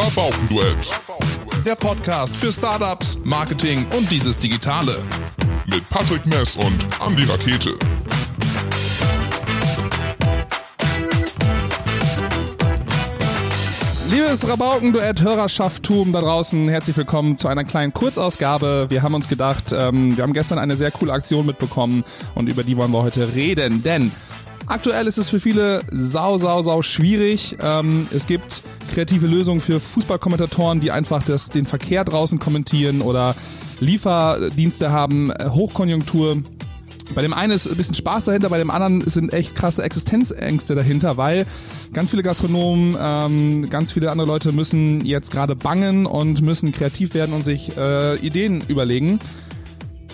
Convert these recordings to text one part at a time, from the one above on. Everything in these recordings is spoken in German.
Rabaukenduett. Der Podcast für Startups, Marketing und dieses Digitale. Mit Patrick Mess und Andy Rakete. Liebes Rabaukenduett, Hörerschaftum da draußen, herzlich willkommen zu einer kleinen Kurzausgabe. Wir haben uns gedacht, ähm, wir haben gestern eine sehr coole Aktion mitbekommen und über die wollen wir heute reden, denn Aktuell ist es für viele sau, sau, sau schwierig. Ähm, es gibt kreative Lösungen für Fußballkommentatoren, die einfach das, den Verkehr draußen kommentieren oder Lieferdienste haben, äh, Hochkonjunktur. Bei dem einen ist ein bisschen Spaß dahinter, bei dem anderen sind echt krasse Existenzängste dahinter, weil ganz viele Gastronomen, ähm, ganz viele andere Leute müssen jetzt gerade bangen und müssen kreativ werden und sich äh, Ideen überlegen.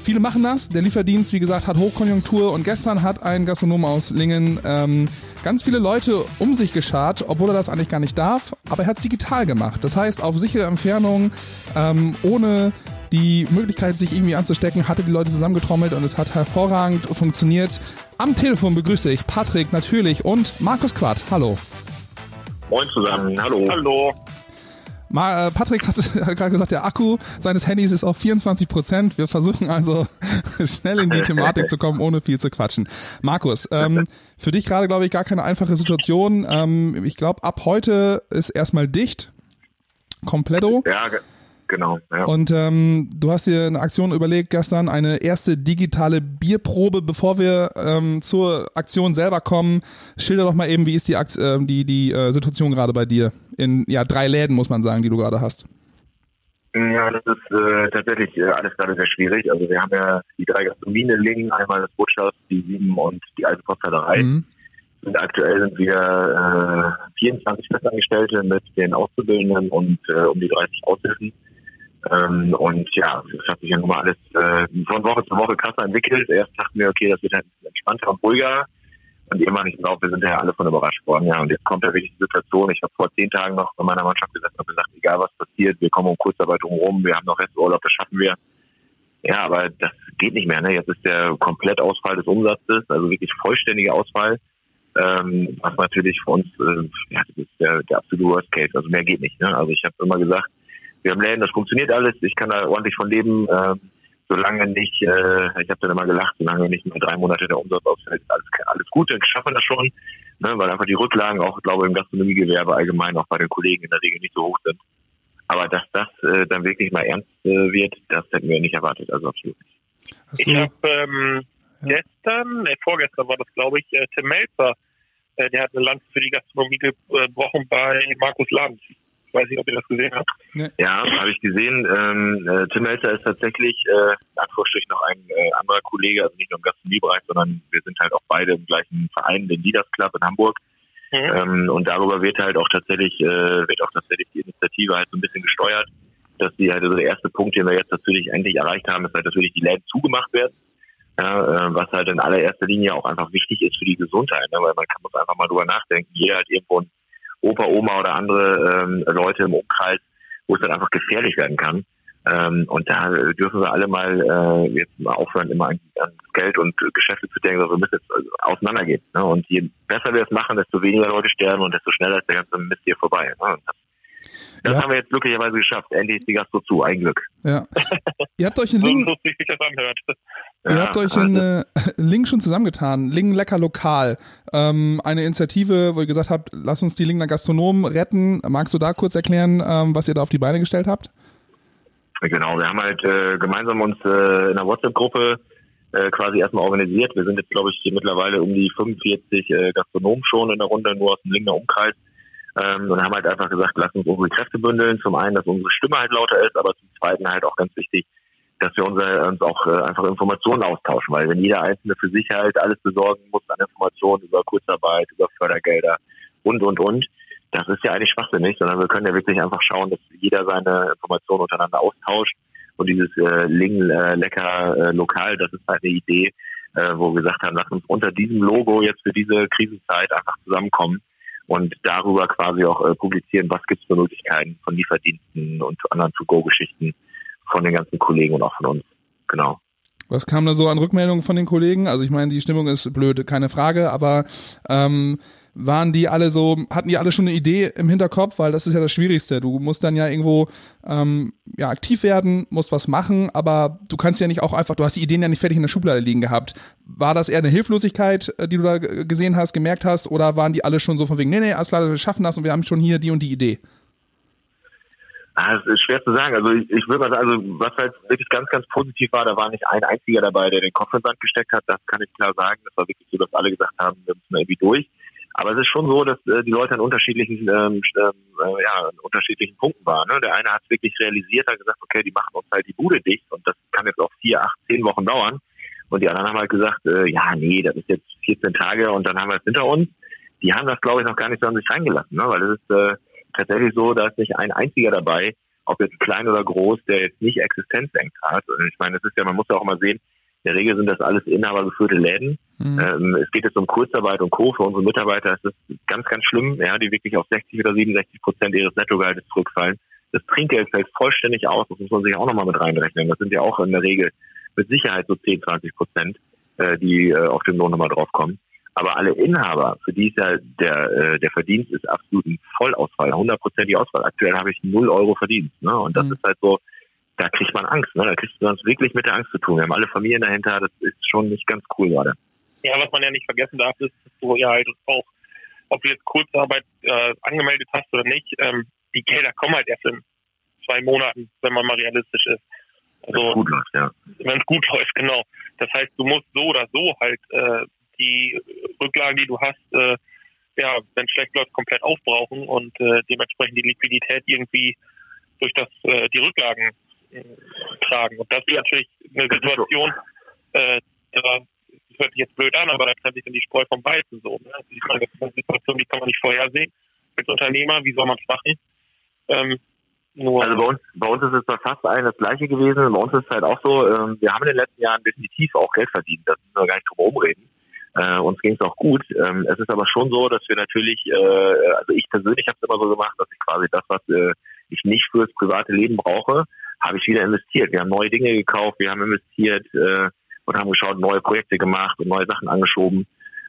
Viele machen das. Der Lieferdienst, wie gesagt, hat Hochkonjunktur und gestern hat ein Gastronom aus Lingen ähm, ganz viele Leute um sich geschart, obwohl er das eigentlich gar nicht darf, aber er hat es digital gemacht. Das heißt, auf sichere Entfernung, ähm, ohne die Möglichkeit, sich irgendwie anzustecken, hatte die Leute zusammengetrommelt und es hat hervorragend funktioniert. Am Telefon begrüße ich Patrick natürlich und Markus Quart. Hallo. Moin zusammen, hallo. Hallo. Ma, äh, Patrick hat, hat gerade gesagt, der Akku seines Handys ist auf 24 Prozent. Wir versuchen also schnell in die Thematik zu kommen, ohne viel zu quatschen. Markus, ähm, für dich gerade, glaube ich, gar keine einfache Situation. Ähm, ich glaube, ab heute ist erstmal dicht. Kompletto. Ja, genau. Ja. Und ähm, du hast dir eine Aktion überlegt gestern, eine erste digitale Bierprobe. Bevor wir ähm, zur Aktion selber kommen, schilder doch mal eben, wie ist die, Akt äh, die, die äh, Situation gerade bei dir? In ja, drei Läden, muss man sagen, die du gerade hast. Ja, das ist äh, tatsächlich äh, alles gerade sehr schwierig. Also wir haben ja die drei Gastronomien in Lingen, einmal das Botschaft, die Sieben und die alte Postladerei. Mhm. Und aktuell sind wir äh, 24 Festangestellte mit den Auszubildenden und äh, um die 30 Aushilfen. Ähm, und ja, das hat sich ja nun mal alles äh, von Woche zu Woche krasser entwickelt. Erst dachten wir, okay, das wird halt entspannter und ruhiger. Und irgendwann, ich glaube, wir sind ja alle von überrascht worden. Ja, und jetzt kommt ja wirklich die Situation. Ich habe vor zehn Tagen noch bei meiner Mannschaft gesessen und gesagt, egal was passiert, wir kommen um Kurzarbeit rum, wir haben noch Resturlaub, das schaffen wir. Ja, aber das geht nicht mehr. Ne? Jetzt ist der Komplettausfall des Umsatzes, also wirklich vollständiger Ausfall. Ähm, was natürlich für uns, äh, ja, das ist der, der absolute Worst Case. Also mehr geht nicht. Ne? Also ich habe immer gesagt, wir haben Läden, das funktioniert alles, ich kann da ordentlich von leben. Ähm, solange nicht, äh, ich habe dann immer gelacht, solange nicht nur drei Monate der Umsatz ausfällt, alles, alles gut, dann schaffen wir das schon, ne, weil einfach die Rücklagen auch, glaube ich, im Gastronomiegewerbe allgemein auch bei den Kollegen in der Regel nicht so hoch sind. Aber dass das äh, dann wirklich mal ernst äh, wird, das hätten wir nicht erwartet, also absolut nicht. Ich habe ähm, ja. gestern, äh, vorgestern war das, glaube ich, äh, Tim Melzer, äh, der hat eine Lanze für die Gastronomie gebrochen bei Markus Lanz weiß nicht, ob ihr das gesehen habt. Nee. Ja, habe ich gesehen. Ähm, äh, Tim Melzer ist tatsächlich äh, in Anführungsstrichen noch ein äh, anderer Kollege, also nicht nur im Gastronomiebereich, sondern wir sind halt auch beide im gleichen Verein, den Leaders Club in Hamburg. Mhm. Ähm, und darüber wird halt auch tatsächlich, äh, wird auch tatsächlich die Initiative halt so ein bisschen gesteuert, dass die halt, also der erste Punkt, den wir jetzt natürlich endlich erreicht haben, ist halt, dass wirklich die Läden zugemacht werden. Ja, äh, was halt in allererster Linie auch einfach wichtig ist für die Gesundheit, ne? weil man kann muss einfach mal drüber nachdenken. Jeder hat irgendwo ein Opa, Oma oder andere ähm, Leute im Umkreis, wo es dann einfach gefährlich werden kann. Ähm, und da dürfen wir alle mal äh, jetzt mal aufhören, immer an, an Geld und Geschäfte zu denken, sondern wir müssen jetzt also auseinandergehen. Ne? Und je besser wir es machen, desto weniger Leute sterben und desto schneller ist der ganze Mist hier vorbei. Ne? Das, das ja. haben wir jetzt glücklicherweise geschafft. Endlich ist die Gastro zu, ein Glück. Ja. Ihr habt euch einen Link. So sich das anhört. Ihr habt euch einen äh, Link schon zusammengetan. Lingen lecker lokal. Ähm, eine Initiative, wo ihr gesagt habt, lass uns die Lingener Gastronomen retten. Magst du da kurz erklären, ähm, was ihr da auf die Beine gestellt habt? Genau, wir haben halt äh, gemeinsam uns äh, in einer WhatsApp-Gruppe äh, quasi erstmal organisiert. Wir sind jetzt, glaube ich, mittlerweile um die 45 äh, Gastronomen schon in der Runde, nur aus dem Lingener Umkreis. Ähm, und haben halt einfach gesagt, lass uns unsere Kräfte bündeln. Zum einen, dass unsere Stimme halt lauter ist, aber zum zweiten halt auch ganz wichtig, dass wir unser, uns auch äh, einfach Informationen austauschen, weil wenn jeder Einzelne für sich halt alles besorgen muss an Informationen über Kurzarbeit, über Fördergelder und, und, und, das ist ja eigentlich schwachsinnig, sondern wir können ja wirklich einfach schauen, dass jeder seine Informationen untereinander austauscht und dieses äh, Ling äh, lecker äh, lokal, das ist halt eine Idee, äh, wo wir gesagt haben, lass uns unter diesem Logo jetzt für diese Krisenzeit einfach zusammenkommen und darüber quasi auch äh, publizieren, was gibt es für Möglichkeiten von Lieferdiensten und anderen To-Go-Geschichten von den ganzen Kollegen und auch von uns. Genau. Was kam da so an Rückmeldungen von den Kollegen? Also ich meine, die Stimmung ist blöd, keine Frage, aber ähm, waren die alle so, hatten die alle schon eine Idee im Hinterkopf, weil das ist ja das Schwierigste. Du musst dann ja irgendwo ähm, ja, aktiv werden, musst was machen, aber du kannst ja nicht auch einfach, du hast die Ideen ja nicht fertig in der Schublade liegen gehabt. War das eher eine Hilflosigkeit, äh, die du da gesehen hast, gemerkt hast, oder waren die alle schon so von wegen, nee, nee, alles klar, wir schaffen das und wir haben schon hier die und die Idee? Ah, es ist schwer zu sagen. Also ich, ich würde mal sagen, also was halt wirklich ganz, ganz positiv war, da war nicht ein einziger dabei, der den Kopf in den Sand gesteckt hat. Das kann ich klar sagen. Das war wirklich so, dass alle gesagt haben, wir müssen irgendwie durch. Aber es ist schon so, dass äh, die Leute an unterschiedlichen, ähm, äh, ja, an unterschiedlichen Punkten waren. Ne? Der eine hat es wirklich realisiert, hat gesagt, okay, die machen uns halt die Bude dicht und das kann jetzt auch vier, acht, zehn Wochen dauern. Und die anderen haben halt gesagt, äh, ja, nee, das ist jetzt 14 Tage und dann haben wir es hinter uns. Die haben das, glaube ich, noch gar nicht so an sich reingelassen, ne? weil es ist äh, tatsächlich so, da ist nicht ein einziger dabei, ob jetzt klein oder groß, der jetzt nicht Existenzängst hat. Und ich meine, das ist ja, man muss ja auch mal sehen, in der Regel sind das alles inhabergeführte Läden. Mhm. Ähm, es geht jetzt um Kurzarbeit und Co. Für unsere Mitarbeiter ist das ganz, ganz schlimm, ja, die wirklich auf 60 oder 67 Prozent ihres Nettogehaltes zurückfallen. Das Trinkgeld fällt vollständig aus, das muss man sich auch nochmal mit reinrechnen. Das sind ja auch in der Regel mit Sicherheit so 10, 20 Prozent, äh, die äh, auf den Lohn nochmal draufkommen. Aber alle Inhaber, für die ist ja der, äh, der Verdienst ist absolut ein Vollausfall, hundertprozentig Ausfall. Aktuell habe ich null Euro Verdienst. Ne? Und das mhm. ist halt so, da kriegt man Angst. Ne? Da kriegst du uns wirklich mit der Angst zu tun. Wir haben alle Familien dahinter, das ist schon nicht ganz cool gerade. Ja, was man ja nicht vergessen darf, ist, dass du ja halt auch, ob du jetzt Kurzarbeit äh, angemeldet hast oder nicht, ähm, die Gelder kommen halt erst in zwei Monaten, wenn man mal realistisch ist. Also, wenn es gut läuft, ja. Wenn es gut läuft, genau. Das heißt, du musst so oder so halt äh, die Rücklagen, die du hast, äh, ja, wenn schlecht läuft, komplett aufbrauchen und äh, dementsprechend die Liquidität irgendwie durch das äh, die Rücklagen äh, tragen. Und das ist natürlich eine Situation, äh, da das hört sich jetzt blöd an, aber da trennt sich dann die Spreu vom Weizen so. Ne? Also ich meine, das ist eine Situation, die kann man nicht vorhersehen. Als Unternehmer, wie soll man es machen? Ähm, also bei uns, bei uns ist es bei fast allen das Gleiche gewesen. Bei uns ist es halt auch so, ähm, wir haben in den letzten Jahren definitiv auch Geld verdient. Das müssen wir gar nicht drum rumreden. Äh, uns ging es auch gut. Ähm, es ist aber schon so, dass wir natürlich, äh, also ich persönlich habe es immer so gemacht, dass ich quasi das, was äh, ich nicht fürs private Leben brauche, habe ich wieder investiert. Wir haben neue Dinge gekauft, wir haben investiert äh, und haben geschaut, neue Projekte gemacht und neue Sachen angeschoben.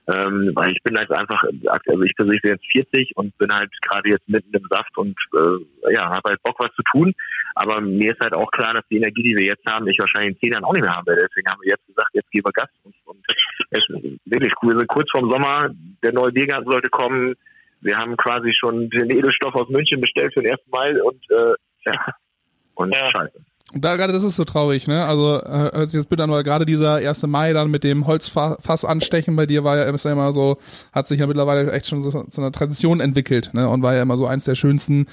Ähm, weil ich bin jetzt einfach, also ich persönlich bin jetzt 40 und bin halt gerade jetzt mitten im Saft und äh, ja, habe halt Bock was zu tun. Aber mir ist halt auch klar, dass die Energie, die wir jetzt haben, ich wahrscheinlich in zehn Jahren auch nicht mehr haben werde. Deswegen haben wir jetzt gesagt, jetzt geben wir Gas und, und wirklich cool. Wir sind kurz vorm Sommer, der neue Biergarten sollte kommen. Wir haben quasi schon den Edelstoff aus München bestellt für den ersten Mai und äh, ja, und ja. scheiße. Da gerade das ist so traurig, ne? Also äh, hört sich jetzt bitte an, weil gerade dieser 1. Mai dann mit dem Holzfass anstechen bei dir war ja immer so, hat sich ja mittlerweile echt schon so, zu einer Tradition entwickelt, ne? Und war ja immer so eins der schönsten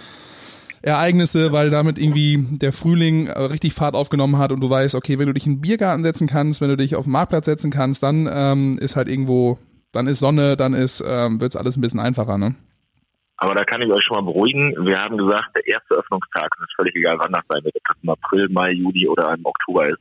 Ereignisse, weil damit irgendwie der Frühling äh, richtig Fahrt aufgenommen hat und du weißt, okay, wenn du dich in den Biergarten setzen kannst, wenn du dich auf den Marktplatz setzen kannst, dann ähm, ist halt irgendwo, dann ist Sonne, dann ist, ähm, wird's alles ein bisschen einfacher, ne? Aber da kann ich euch schon mal beruhigen. Wir haben gesagt, der erste Öffnungstag, und es ist völlig egal, wann das sein wird, ob das im April, Mai, Juli oder im Oktober ist.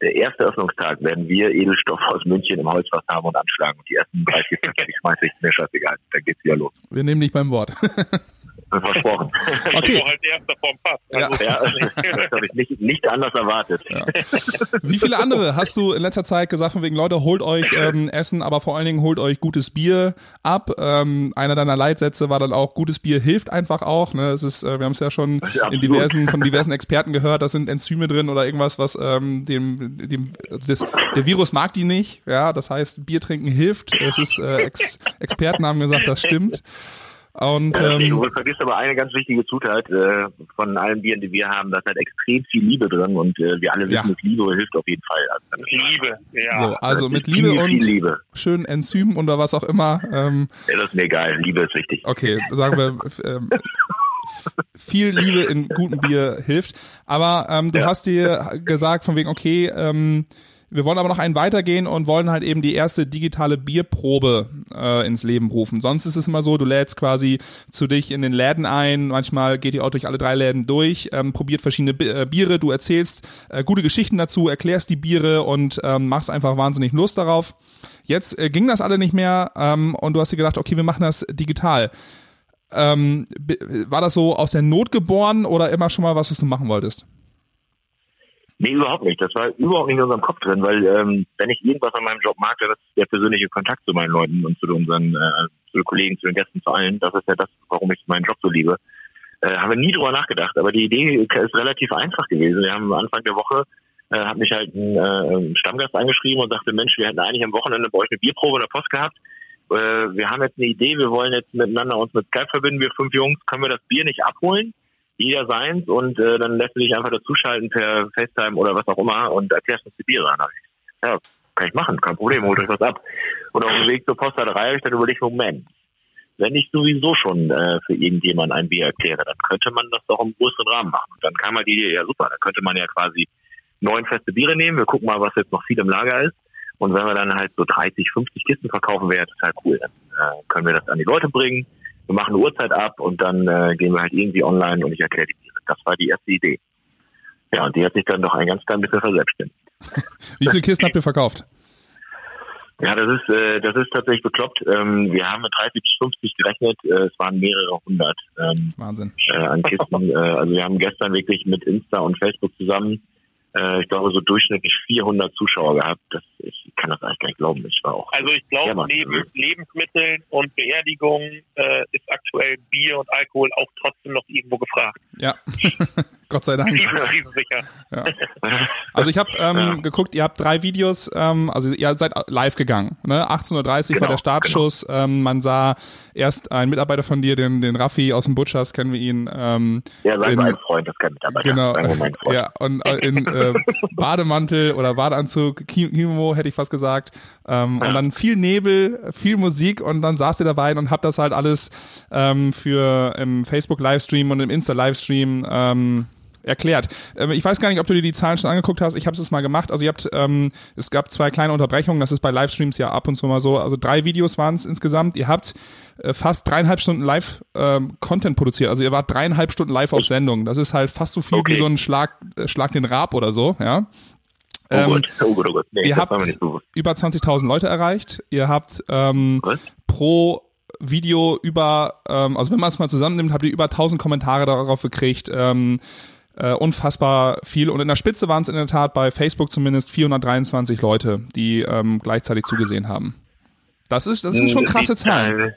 Der erste Öffnungstag werden wir Edelstoff aus München im Holzfass haben und anschlagen. Und die ersten 30, 40 schmeiße ich mir scheißegal. Dann geht's wieder los. Wir nehmen dich beim Wort. Versprochen. Okay. halt erster vom Pass. Also, ja. das habe ich nicht, nicht anders erwartet. Ja. Wie viele andere hast du in letzter Zeit gesagt, von wegen Leute, holt euch ähm, Essen, aber vor allen Dingen holt euch gutes Bier ab. Ähm, einer deiner Leitsätze war dann auch, gutes Bier hilft einfach auch. Ne? Es ist, äh, wir haben es ja schon in diversen, von diversen Experten gehört, da sind Enzyme drin oder irgendwas, was ähm, dem, dem also das, der Virus mag die nicht. Ja, das heißt, Bier trinken hilft. Es ist äh, Ex Experten haben gesagt, das stimmt. Und, ähm, du vergisst aber eine ganz wichtige Zutat äh, von allen Bieren, die wir haben, da ist halt extrem viel Liebe drin und äh, wir alle wissen, ja. dass Liebe hilft auf jeden Fall. Also, Liebe, ja. So, also mit Liebe viel, und viel Liebe. schönen Enzymen oder was auch immer. Ähm, ja, das ist mir egal, Liebe ist wichtig. Okay, sagen wir, ähm, viel Liebe in gutem Bier hilft. Aber ähm, du ja. hast dir gesagt von wegen, okay, ähm, wir wollen aber noch einen weitergehen und wollen halt eben die erste digitale Bierprobe äh, ins Leben rufen. Sonst ist es immer so, du lädst quasi zu dich in den Läden ein, manchmal geht ihr auch durch alle drei Läden durch, ähm, probiert verschiedene äh, Biere, du erzählst äh, gute Geschichten dazu, erklärst die Biere und ähm, machst einfach wahnsinnig Lust darauf. Jetzt äh, ging das alle nicht mehr ähm, und du hast dir gedacht, okay, wir machen das digital. Ähm, war das so aus der Not geboren oder immer schon mal was, was du machen wolltest? Nee, überhaupt nicht. Das war überhaupt nicht in unserem Kopf drin, weil ähm, wenn ich irgendwas an meinem Job mag, dann ist der persönliche Kontakt zu meinen Leuten und zu unseren äh, zu den Kollegen, zu den Gästen, zu allen. Das ist ja das, warum ich meinen Job so liebe. Äh, haben wir nie drüber nachgedacht, aber die Idee ist relativ einfach gewesen. Wir haben Anfang der Woche äh, hat mich halt ein, äh, Stammgast angeschrieben und sagte, Mensch, wir hätten eigentlich am Wochenende bei euch eine Bierprobe in der Post gehabt. Äh, wir haben jetzt eine Idee, wir wollen jetzt miteinander uns mit Skype verbinden, wir fünf Jungs, können wir das Bier nicht abholen? Jeder seins und äh, dann lässt du dich einfach dazuschalten per FaceTime oder was auch immer und erklärst uns die Biere an. Ja, kann ich machen, kein Problem, holt euch was ab. Und auf dem Weg zur Postladerei habe ich dann überlegt, Moment, wenn ich sowieso schon äh, für irgendjemanden ein Bier erkläre, dann könnte man das doch im größeren Rahmen machen. Dann kam halt die Idee, ja super, da könnte man ja quasi neun feste Biere nehmen, wir gucken mal, was jetzt noch viel im Lager ist. Und wenn wir dann halt so 30, 50 Kisten verkaufen, wäre total cool. Dann äh, können wir das an die Leute bringen wir machen eine Uhrzeit ab und dann äh, gehen wir halt irgendwie online und ich erkläre die Tiere. Das war die erste Idee. Ja, und die hat sich dann doch ein ganz klein bisschen verselbstständigt. Wie viele Kisten habt ihr verkauft? Ja, das ist, äh, das ist tatsächlich bekloppt. Ähm, wir haben mit 30 bis 50 gerechnet. Äh, es waren mehrere hundert ähm, Wahnsinn. Äh, an Kisten. äh, also wir haben gestern wirklich mit Insta und Facebook zusammen ich glaube, so durchschnittlich 400 Zuschauer gehabt. Das, ich kann das eigentlich gar nicht glauben. Ich war auch. Also ich glaube, neben Lebensmitteln und Beerdigungen äh, ist aktuell Bier und Alkohol auch trotzdem noch irgendwo gefragt. Ja, Gott sei Dank. Ja. Also ich habe ähm, ja. geguckt, ihr habt drei Videos, ähm, also ihr seid live gegangen. Ne? 18.30 Uhr genau, war der Startschuss. Genau. Ähm, man sah erst einen Mitarbeiter von dir, den, den Raffi aus dem Butchers, kennen wir ihn. Ähm, ja, sein ein Freund, das kein Mitarbeiter. Genau. Ja, und äh, in äh, Bademantel oder Badeanzug, Kimo hätte ich fast gesagt. Ähm, ja. Und dann viel Nebel, viel Musik und dann saß ihr dabei und habt das halt alles ähm, für im Facebook-Livestream und im Insta-Livestream ähm, erklärt. Ähm, ich weiß gar nicht, ob du dir die Zahlen schon angeguckt hast. Ich habe es mal gemacht. Also ihr habt, ähm, es gab zwei kleine Unterbrechungen. Das ist bei Livestreams ja ab und zu mal so. Also drei Videos waren es insgesamt. Ihr habt äh, fast dreieinhalb Stunden Live-Content ähm, produziert. Also ihr wart dreieinhalb Stunden live auf Sendung. Das ist halt fast so viel okay. wie so ein Schlag, äh, Schlag den Rab oder so. Ja. Oh ähm, Gott, oh Gott, oh Gott. Nee, ihr habt über 20.000 Leute erreicht. Ihr habt ähm, pro Video über, ähm, also wenn man es mal zusammennimmt, habt ihr über 1000 Kommentare darauf gekriegt. Ähm, äh, unfassbar viel. Und in der Spitze waren es in der Tat bei Facebook zumindest 423 Leute, die ähm, gleichzeitig zugesehen haben. Das ist, das sind schon krasse Zahlen.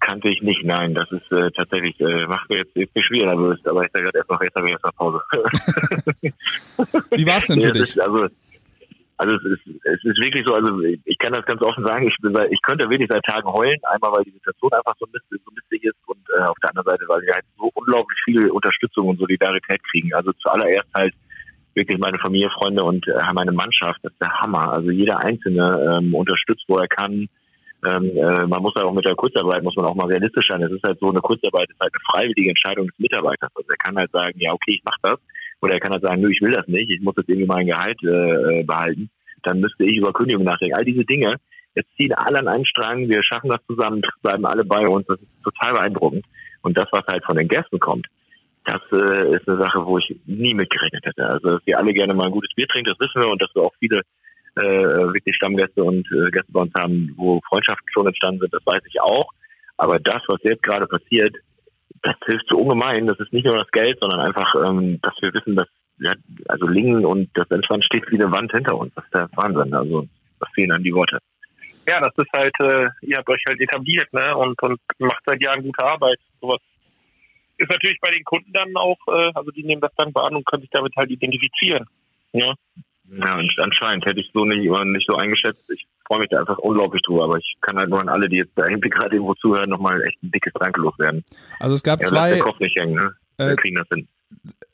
Kannte ich nicht, nein. Das ist äh, tatsächlich, äh, macht mir jetzt, jetzt schwer nervös, aber ich sage gerade erst noch, jetzt habe ich erst mal Pause. Wie war es denn für dich? Ist, also, also es ist, es ist wirklich so, also ich kann das ganz offen sagen, ich, bin ich könnte wirklich seit Tagen heulen, einmal weil die Situation einfach so, mist, so mistig ist und äh, auf der anderen Seite, weil wir halt so unglaublich viel Unterstützung und Solidarität kriegen. Also zuallererst halt wirklich meine Familie, Freunde und äh, meine Mannschaft, das ist der Hammer. Also jeder Einzelne ähm, unterstützt, wo er kann. Ähm, äh, man muss halt auch mit der Kurzarbeit, muss man auch mal realistisch sein. Es ist halt so, eine Kurzarbeit ist halt eine freiwillige Entscheidung des Mitarbeiters. Also er kann halt sagen, ja okay, ich mache das oder er kann halt sagen, nö, ich will das nicht, ich muss jetzt irgendwie mein Gehalt äh, äh, behalten. Dann müsste ich über Kündigung nachdenken. All diese Dinge, jetzt ziehen alle an einen Strang, wir schaffen das zusammen, bleiben alle bei uns. Das ist total beeindruckend. Und das, was halt von den Gästen kommt, das äh, ist eine Sache, wo ich nie mitgerechnet hätte. Also, dass wir alle gerne mal ein gutes Bier trinken, das wissen wir und dass wir auch viele äh, wirklich Stammgäste und äh, Gäste bei uns haben, wo Freundschaften schon entstanden sind, das weiß ich auch. Aber das, was jetzt gerade passiert, das hilft so ungemein. Das ist nicht nur das Geld, sondern einfach, ähm, dass wir wissen, dass ja, also Lingen und das Entspannt steht wie eine Wand hinter uns. Das ist der Wahnsinn. Also das fehlen an die Worte. Ja, das ist halt, äh, ihr habt euch halt etabliert, ne? Und, und macht seit Jahren gute Arbeit. Sowas ist natürlich bei den Kunden dann auch, äh, also die nehmen das dankbar an und können sich damit halt identifizieren. Ja. Ja, und anscheinend hätte ich so nicht, nicht so eingeschätzt. Ich freue mich da einfach unglaublich drüber, aber ich kann halt nur an alle, die jetzt da irgendwie gerade irgendwo zuhören, nochmal echt ein dickes Danke loswerden. Also es gab ja, zwei. Der Kopf nicht hängen, ne? Wir äh, kriegen das hin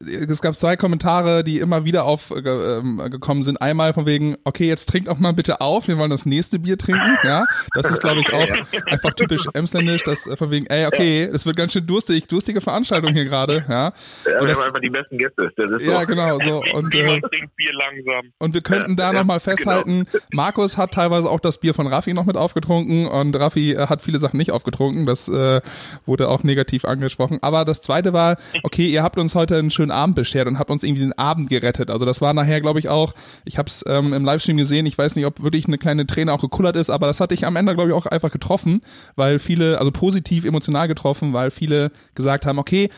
es gab zwei Kommentare, die immer wieder aufgekommen äh, sind. Einmal von wegen, okay, jetzt trinkt auch mal bitte auf, wir wollen das nächste Bier trinken. Ja, das ist, glaube ich, auch einfach typisch emsländisch, dass äh, von wegen, ey, okay, es wird ganz schön durstig, durstige Veranstaltung hier gerade. Ja, ja und wir das, haben einfach die besten Gäste. ja, so. genau, so. Und, äh, und wir könnten da ja, nochmal genau. festhalten, genau. Markus hat teilweise auch das Bier von Raffi noch mit aufgetrunken und Raffi äh, hat viele Sachen nicht aufgetrunken. Das wurde auch negativ angesprochen. Aber das zweite war, okay, ihr habt uns heute heute einen schönen Abend beschert und habt uns irgendwie den Abend gerettet. Also das war nachher, glaube ich, auch, ich habe es ähm, im Livestream gesehen, ich weiß nicht, ob wirklich eine kleine Träne auch gekullert ist, aber das hatte ich am Ende, glaube ich, auch einfach getroffen, weil viele, also positiv, emotional getroffen, weil viele gesagt haben, okay,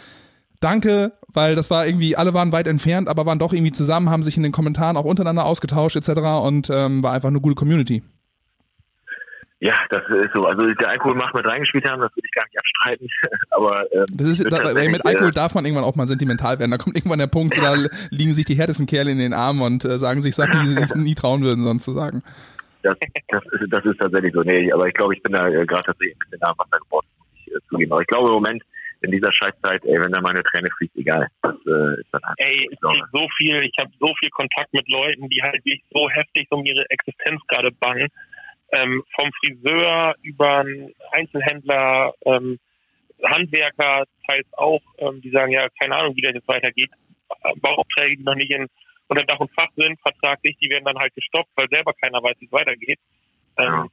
danke, weil das war irgendwie, alle waren weit entfernt, aber waren doch irgendwie zusammen, haben sich in den Kommentaren auch untereinander ausgetauscht etc. und ähm, war einfach eine gute Community. Ja, das ist so. Also der Alkohol macht mit reingespielt haben, das würde ich gar nicht abstreiten. Aber ähm, das ist, da, ey, mit Alkohol darf man irgendwann auch mal sentimental werden. Da kommt irgendwann der Punkt, da liegen sich die härtesten Kerle in den Armen und äh, sagen sich Sachen, die sie sich nie trauen würden, sonst zu sagen. Das, das, ist, das ist tatsächlich so. Nee, aber ich glaube, ich bin da äh, gerade tatsächlich ein bisschen nah am Wasser geworden, muss ich äh, zugeben. Aber ich glaube im Moment, in dieser Scheißzeit, ey, wenn da meine Träne fließt, egal. Das äh, ist dann halt. Ey, ich krieg so viel, ich habe so viel Kontakt mit Leuten, die halt wirklich so heftig um ihre Existenz gerade bangen ähm, vom Friseur über einen Einzelhändler, ähm, Handwerker teils auch, ähm, die sagen, ja, keine Ahnung, wie das jetzt weitergeht. Bauaufträge, die noch nicht in, unter Dach und Fach sind, vertraglich, die werden dann halt gestoppt, weil selber keiner weiß, wie es weitergeht. Ähm,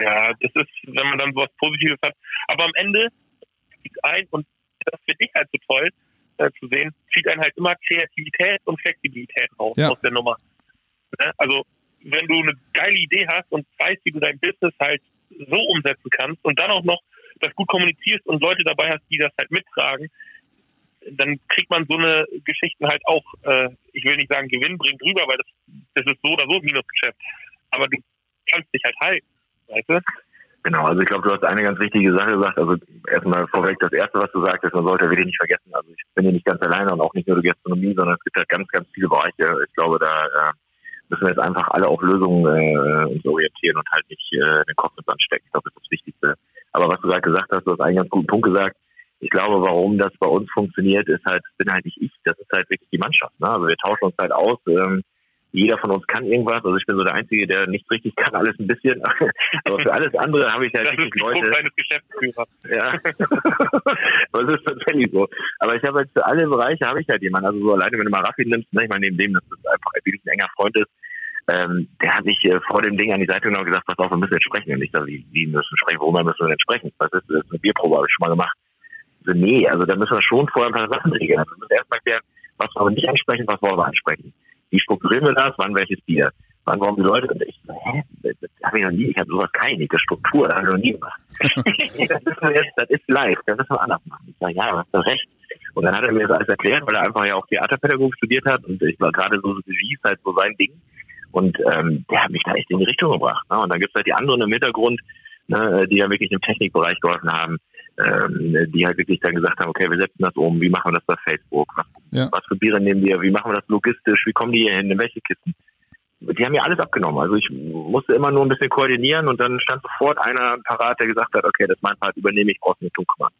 ja, das ist, wenn man dann sowas Positives hat. Aber am Ende zieht ein, und das finde ich halt so toll äh, zu sehen, zieht einen halt immer Kreativität und Flexibilität raus ja. aus der Nummer. Ne? Also wenn du eine geile Idee hast und weißt, wie du dein Business halt so umsetzen kannst und dann auch noch das gut kommunizierst und Leute dabei hast, die das halt mittragen, dann kriegt man so eine Geschichten halt auch, äh, ich will nicht sagen Gewinn bringt rüber, weil das, das ist so oder so Minusgeschäft. Aber du kannst dich halt halten, weißt du? Genau, also ich glaube, du hast eine ganz wichtige Sache gesagt. Also erstmal vorweg, das Erste, was du sagst, ist, man sollte wirklich nicht vergessen. Also ich bin hier nicht ganz alleine und auch nicht nur die Gastronomie, sondern es gibt halt ganz, ganz viele Bereiche. Ich glaube, da äh, müssen wir jetzt einfach alle auf Lösungen äh, uns orientieren und halt nicht äh, den Kopf ins anstecken. Ich glaube, das ist das Wichtigste. Aber was du gerade gesagt hast, du hast einen ganz guten Punkt gesagt. Ich glaube, warum das bei uns funktioniert, ist halt, bin halt nicht ich, das ist halt wirklich die Mannschaft. Ne? Also wir tauschen uns halt aus. Ähm, jeder von uns kann irgendwas. Also ich bin so der Einzige, der nicht richtig kann, alles ein bisschen. Aber für alles andere habe ich halt das wirklich Leute. Deines Geschäftsführers. Ja. das ist tatsächlich so. Aber ich habe halt für alle Bereiche habe ich halt jemanden. Also so alleine, wenn du mal Raffi nimmst, ne, ich meine, neben dem, dass das einfach wirklich ein enger Freund ist, ähm, der hat sich äh, vor dem Ding an die Seite genommen und gesagt, pass auf, wir müssen jetzt sprechen. Und ich sage, wie, wie müssen sprechen, worüber müssen wir denn sprechen? Was ist das? Eine Bierprobe habe ich schon mal gemacht. Also, nee, also da müssen wir schon vorher ein paar Sachen regeln. Also wir müssen erstmal klären, was wollen wir nicht ansprechen, was wollen wir ansprechen. Wie strukturieren wir das? Wann welches Bier? Wann wollen die Leute? Und ich, hä? Das habe ich noch nie, ich habe sowas keine Struktur, das habe ich noch nie gemacht. das, ist jetzt, das ist live, das müssen wir anders machen. Ich sage, ja, hast du recht. Und dann hat er mir das alles erklärt, weil er einfach ja auch Theaterpädagogik studiert hat und ich war gerade so Regie ist halt so sein Ding. Und ähm, der hat mich da echt in die Richtung gebracht. Ne? Und dann gibt es halt die anderen im Hintergrund, ne, die ja wirklich im Technikbereich geholfen haben, ähm, die halt wirklich dann gesagt haben, okay, wir setzen das um, wie machen wir das bei Facebook, was, ja. was für Biere nehmen wir, wie machen wir das logistisch, wie kommen die hier hin, in welche Kisten. Die haben mir alles abgenommen. Also ich musste immer nur ein bisschen koordinieren und dann stand sofort einer parat, der gesagt hat, okay, das mein Part, übernehme ich, brauchst nicht drum kümmern.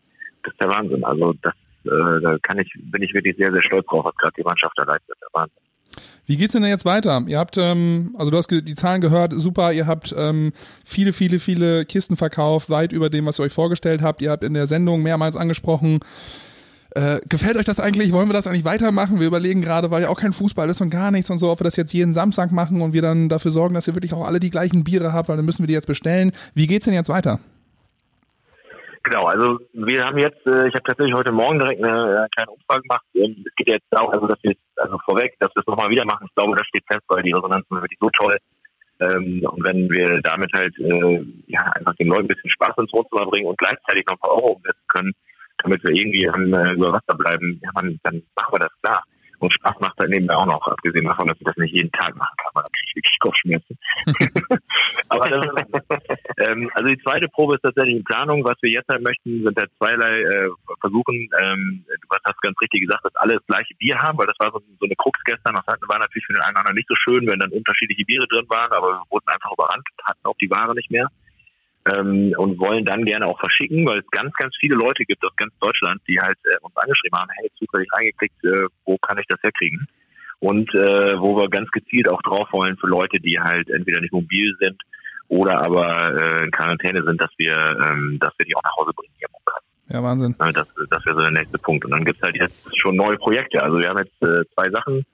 Das ist der Wahnsinn. Also das, äh, da kann ich, bin ich wirklich sehr, sehr stolz drauf, was gerade die Mannschaft erreicht. Der Wahnsinn. Wie geht's denn jetzt weiter? Ihr habt, ähm, also du hast die Zahlen gehört, super, ihr habt ähm, viele, viele, viele Kisten verkauft, weit über dem, was ihr euch vorgestellt habt. Ihr habt in der Sendung mehrmals angesprochen, äh, gefällt euch das eigentlich? Wollen wir das eigentlich weitermachen? Wir überlegen gerade, weil ja auch kein Fußball ist und gar nichts und so, ob wir das jetzt jeden Samstag machen und wir dann dafür sorgen, dass ihr wirklich auch alle die gleichen Biere habt, weil dann müssen wir die jetzt bestellen. Wie geht's denn jetzt weiter? Genau, also wir haben jetzt, äh, ich habe tatsächlich heute Morgen direkt eine, eine kleine Umfrage gemacht. Es geht jetzt darum, also dass wir also vorweg, dass wir es nochmal wieder machen. Ich glaube, das steht fest, weil die Resonanz ist wirklich so toll. Ähm, und wenn wir damit halt äh, ja einfach den Leuten ein bisschen Spaß ins Wohnzimmer bringen und gleichzeitig noch ein paar Euro umsetzen können, damit wir irgendwie am, äh, über Wasser bleiben, ja, man, dann machen wir das klar. Und Spaß macht halt nebenbei auch noch, abgesehen davon, dass ich das nicht jeden Tag machen kann, weil dann kriege ich wirklich Kopfschmerzen. Aber das ist, ähm, also die zweite Probe ist tatsächlich in Planung. Was wir jetzt halt möchten, sind halt zweierlei äh, versuchen, ähm, du hast ganz richtig gesagt, dass alle das gleiche Bier haben, weil das war so, so eine Krux gestern. Das war natürlich für den einen oder anderen nicht so schön, wenn dann unterschiedliche Biere drin waren, aber wir wurden einfach überrannt, hatten auch die Ware nicht mehr ähm, und wollen dann gerne auch verschicken, weil es ganz, ganz viele Leute gibt aus ganz Deutschland, die halt äh, uns angeschrieben haben, hey, zufällig reingeklickt, äh, wo kann ich das herkriegen? Und äh, wo wir ganz gezielt auch drauf wollen für Leute, die halt entweder nicht mobil sind oder aber äh, in Quarantäne sind, dass wir, ähm, dass wir die auch nach Hause bringen hier Ja, Wahnsinn. Das, das wäre so der nächste Punkt. Und dann gibt's halt jetzt schon neue Projekte. Also wir haben jetzt äh, zwei Sachen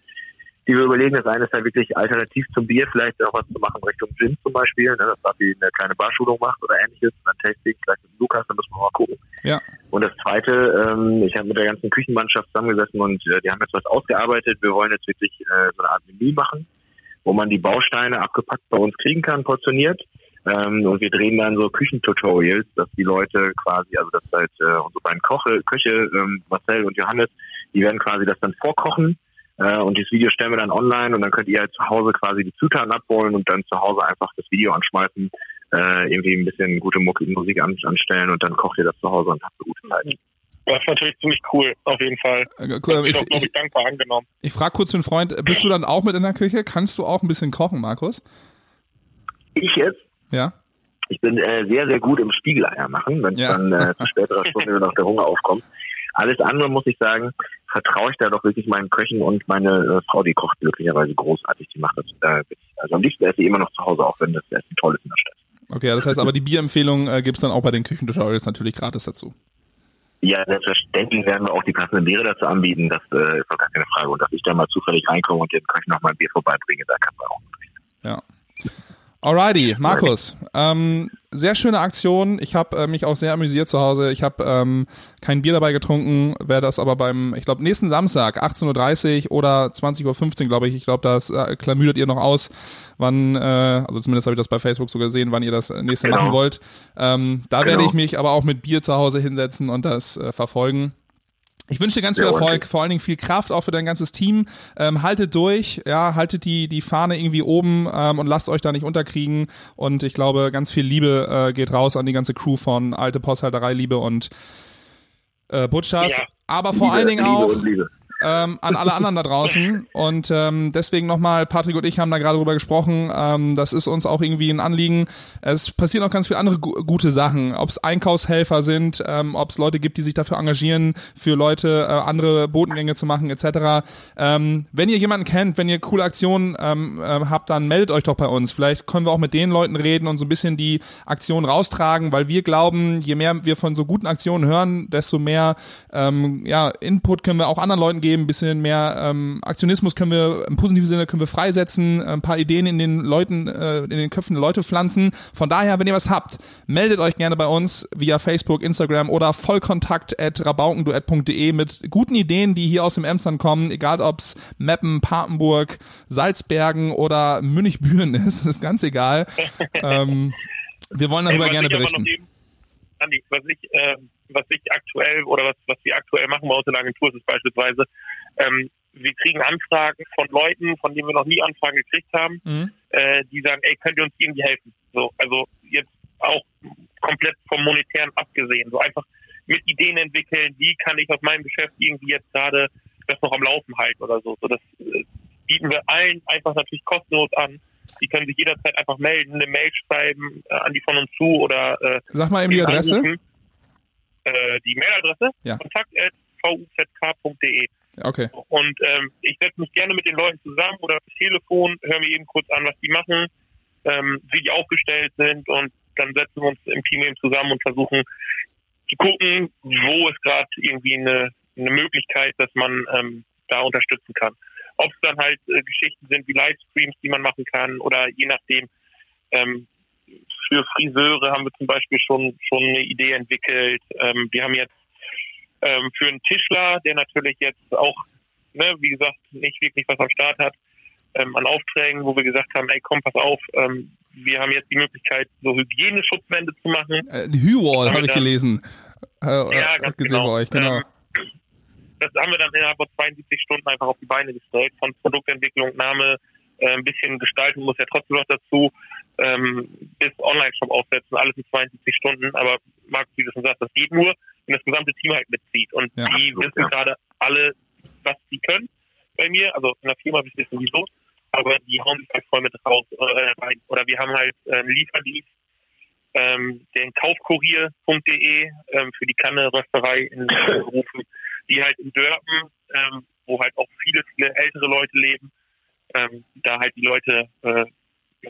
die wir überlegen. Das eine ist halt wirklich alternativ zum Bier, vielleicht auch was zu machen Richtung Gin zum Beispiel, ne, dass Raffi eine kleine Barschulung macht oder ähnliches, und dann Tasting vielleicht mit Lukas, dann müssen wir mal gucken. Ja. Und das zweite, ähm, ich habe mit der ganzen Küchenmannschaft zusammengesessen und äh, die haben jetzt was ausgearbeitet. Wir wollen jetzt wirklich äh, so eine Art Menü machen, wo man die Bausteine abgepackt bei uns kriegen kann, portioniert. Ähm, und wir drehen dann so Küchentutorials, dass die Leute quasi, also dass halt äh, unsere beiden Koche, Köche, ähm, Marcel und Johannes, Die werden quasi das dann vorkochen und das Video stellen wir dann online und dann könnt ihr halt zu Hause quasi die Zutaten abholen und dann zu Hause einfach das Video anschmeißen, äh, irgendwie ein bisschen gute Musik anstellen und dann kocht ihr das zu Hause und habt eine gute Zeit. Das ist natürlich ziemlich cool, auf jeden Fall. Äh, cool, ich, ich, ich, ich dankbar angenommen. Ich frage kurz den Freund, bist du dann auch mit in der Küche? Kannst du auch ein bisschen kochen, Markus? Ich jetzt? Ja. Ich bin äh, sehr, sehr gut im Spiegeleier machen, wenn ja. dann äh, zu späterer Stunde noch der Hunger aufkommt. Alles andere, muss ich sagen, vertraue ich da doch wirklich meinen Köchen und meine äh, Frau, die kocht glücklicherweise großartig. Die macht das. Äh, also am liebsten esse ich immer noch zu Hause, auch wenn das Essen toll ist in der Stadt. Okay, das heißt aber die Bierempfehlung äh, gibt es dann auch bei den Küchentutorials natürlich gratis dazu. Ja, selbstverständlich werden wir auch die passenden Biere dazu anbieten. Das äh, ist doch gar keine Frage. Und dass ich da mal zufällig reinkomme und den Köchen noch mal ein Bier vorbeibringe, da kann man auch. Ja. Alrighty, Markus. Ähm, sehr schöne Aktion. Ich habe äh, mich auch sehr amüsiert zu Hause. Ich habe ähm, kein Bier dabei getrunken, werde das aber beim, ich glaube, nächsten Samstag, 18.30 Uhr oder 20.15 Uhr, glaube ich. Ich glaube, das äh, klamüdert ihr noch aus, wann, äh, also zumindest habe ich das bei Facebook so gesehen, wann ihr das nächste genau. machen wollt. Ähm, da genau. werde ich mich aber auch mit Bier zu Hause hinsetzen und das äh, verfolgen. Ich wünsche dir ganz viel Erfolg, vor allen Dingen viel Kraft auch für dein ganzes Team. Ähm, haltet durch, ja, haltet die, die Fahne irgendwie oben ähm, und lasst euch da nicht unterkriegen. Und ich glaube, ganz viel Liebe äh, geht raus an die ganze Crew von Alte Posthalterei Liebe und äh, Butchers. Ja. Aber vor Liebe, allen Dingen auch. Liebe ähm, an alle anderen da draußen. Und ähm, deswegen nochmal, Patrick und ich haben da gerade drüber gesprochen. Ähm, das ist uns auch irgendwie ein Anliegen. Es passieren auch ganz viele andere gu gute Sachen. Ob es Einkaufshelfer sind, ähm, ob es Leute gibt, die sich dafür engagieren, für Leute äh, andere Botengänge zu machen, etc. Ähm, wenn ihr jemanden kennt, wenn ihr coole Aktionen ähm, äh, habt, dann meldet euch doch bei uns. Vielleicht können wir auch mit den Leuten reden und so ein bisschen die Aktion raustragen, weil wir glauben, je mehr wir von so guten Aktionen hören, desto mehr ähm, ja, Input können wir auch anderen Leuten geben geben, ein bisschen mehr ähm, Aktionismus können wir im positiven Sinne können wir freisetzen, ein paar Ideen in den Leuten, äh, in den Köpfen der Leute pflanzen. Von daher, wenn ihr was habt, meldet euch gerne bei uns via Facebook, Instagram oder vollkontakt at rabaukenduett.de mit guten Ideen, die hier aus dem Emsland kommen, egal ob es Meppen, Papenburg, Salzbergen oder Münchbüren ist, ist ganz egal. ähm, wir wollen darüber gerne berichten. Andi, was ich, äh, was ich aktuell oder was, was wir aktuell machen bei uns in der Agentur ist beispielsweise, ähm, wir kriegen Anfragen von Leuten, von denen wir noch nie Anfragen gekriegt haben, mhm. äh, die sagen, ey, könnt ihr uns irgendwie helfen? So, also jetzt auch komplett vom Monetären abgesehen, so einfach mit Ideen entwickeln, wie kann ich aus meinem Geschäft irgendwie jetzt gerade das noch am Laufen halten oder so. So das äh, bieten wir allen einfach natürlich kostenlos an. Die können sich jederzeit einfach melden, eine Mail schreiben äh, an die von uns zu oder äh, Sag mal eben die Adresse. Äh, die Mailadresse ja. kontakt.vuzk.de. Okay. Und ähm, ich setze mich gerne mit den Leuten zusammen oder per Telefon, höre mir eben kurz an, was die machen, ähm, wie die aufgestellt sind und dann setzen wir uns im Team eben zusammen und versuchen zu gucken, wo es gerade irgendwie eine, eine Möglichkeit, dass man ähm, da unterstützen kann. Ob es dann halt äh, Geschichten sind wie Livestreams, die man machen kann oder je nachdem. Ähm, für Friseure haben wir zum Beispiel schon schon eine Idee entwickelt. Ähm, wir haben jetzt ähm, für einen Tischler, der natürlich jetzt auch, ne, wie gesagt, nicht wirklich was am Start hat, ähm, an Aufträgen, wo wir gesagt haben, ey, komm, pass auf, ähm, wir haben jetzt die Möglichkeit, so Hygieneschutzwände zu machen. Äh, Hü-Wall habe ich gelesen. Äh, ja, ganz gesehen genau. bei euch, genau. Das haben wir dann innerhalb von 72 Stunden einfach auf die Beine gestellt. Von Produktentwicklung, Name, äh, ein bisschen gestalten muss ja trotzdem noch dazu, ähm, bis Online-Shop aufsetzen, alles in 72 Stunden. Aber Marc, wie du schon sagst, das geht nur, wenn das gesamte Team halt mitzieht. Und ja, die wissen ja. gerade alle, was sie können bei mir. Also in der Firma wissen wir sowieso. Aber die hauen sich halt voll mit raus äh, rein. Oder wir haben halt äh, einen Lieferdienst, ähm, den Kaufkurier.de ähm, für die Kanne Rösterei in Berufen die halt in Dörpen, ähm, wo halt auch viele, viele ältere Leute leben, ähm, da halt die Leute äh,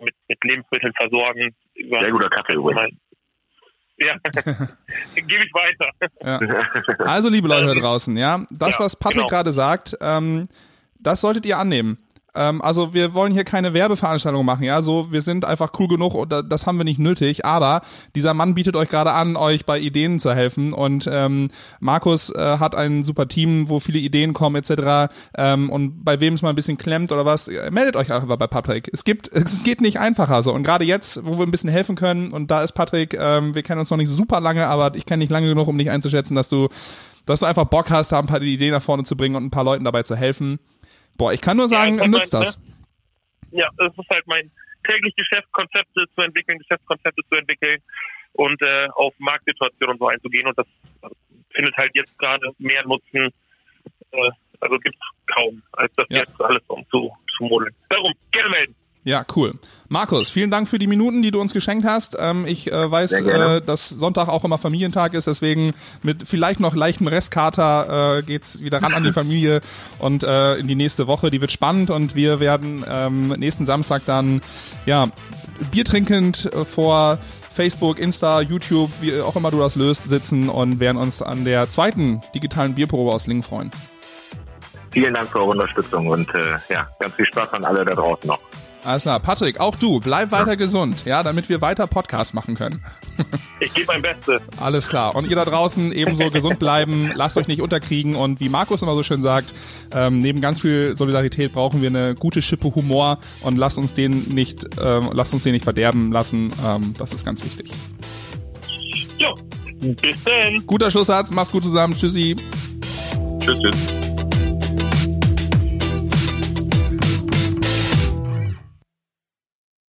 mit, mit Lebensmitteln versorgen. Sehr guter Kaffee übrigens. Ja, gebe ich weiter. Ja. Also, liebe Leute da draußen, ja, das, ja, was Patrick genau. gerade sagt, ähm, das solltet ihr annehmen. Ähm, also wir wollen hier keine Werbeveranstaltung machen, ja, so wir sind einfach cool genug und das haben wir nicht nötig, aber dieser Mann bietet euch gerade an, euch bei Ideen zu helfen und ähm, Markus äh, hat ein super Team, wo viele Ideen kommen etc. Ähm, und bei wem es mal ein bisschen klemmt oder was, äh, meldet euch einfach bei Patrick. Es gibt, es geht nicht einfacher so und gerade jetzt, wo wir ein bisschen helfen können und da ist Patrick, ähm, wir kennen uns noch nicht super lange, aber ich kenne dich lange genug, um dich einzuschätzen, dass du dass du einfach Bock hast, da ein paar Ideen nach vorne zu bringen und ein paar Leuten dabei zu helfen. Boah, ich kann nur sagen, ja, nützt das. Ne? Ja, es ist halt mein täglich Geschäftskonzepte zu entwickeln, Geschäftskonzepte zu entwickeln und äh, auf Marktsituationen so einzugehen. Und das findet halt jetzt gerade mehr Nutzen, äh, also gibt es kaum, als das ja. jetzt alles um zu, zu modeln. Darum, gerne melden. Ja, cool. Markus, vielen Dank für die Minuten, die du uns geschenkt hast. Ähm, ich äh, weiß, äh, dass Sonntag auch immer Familientag ist, deswegen mit vielleicht noch leichtem Restkater äh, geht's wieder ran an die Familie und äh, in die nächste Woche. Die wird spannend und wir werden ähm, nächsten Samstag dann ja Bier trinkend äh, vor Facebook, Insta, YouTube, wie auch immer du das löst, sitzen und werden uns an der zweiten digitalen Bierprobe aus Lingen freuen. Vielen Dank für eure Unterstützung und äh, ja, ganz viel Spaß an alle da draußen noch. Alles klar. Patrick, auch du, bleib weiter gesund, ja, damit wir weiter Podcasts machen können. ich gebe mein Bestes. Alles klar. Und ihr da draußen ebenso gesund bleiben, lasst euch nicht unterkriegen und wie Markus immer so schön sagt, ähm, neben ganz viel Solidarität brauchen wir eine gute Schippe Humor und lasst uns den nicht, ähm, lasst uns den nicht verderben lassen. Ähm, das ist ganz wichtig. Ja, bis dann. Guter Schlusssatz, mach's gut zusammen. Tschüssi. Tschüss, tschüss.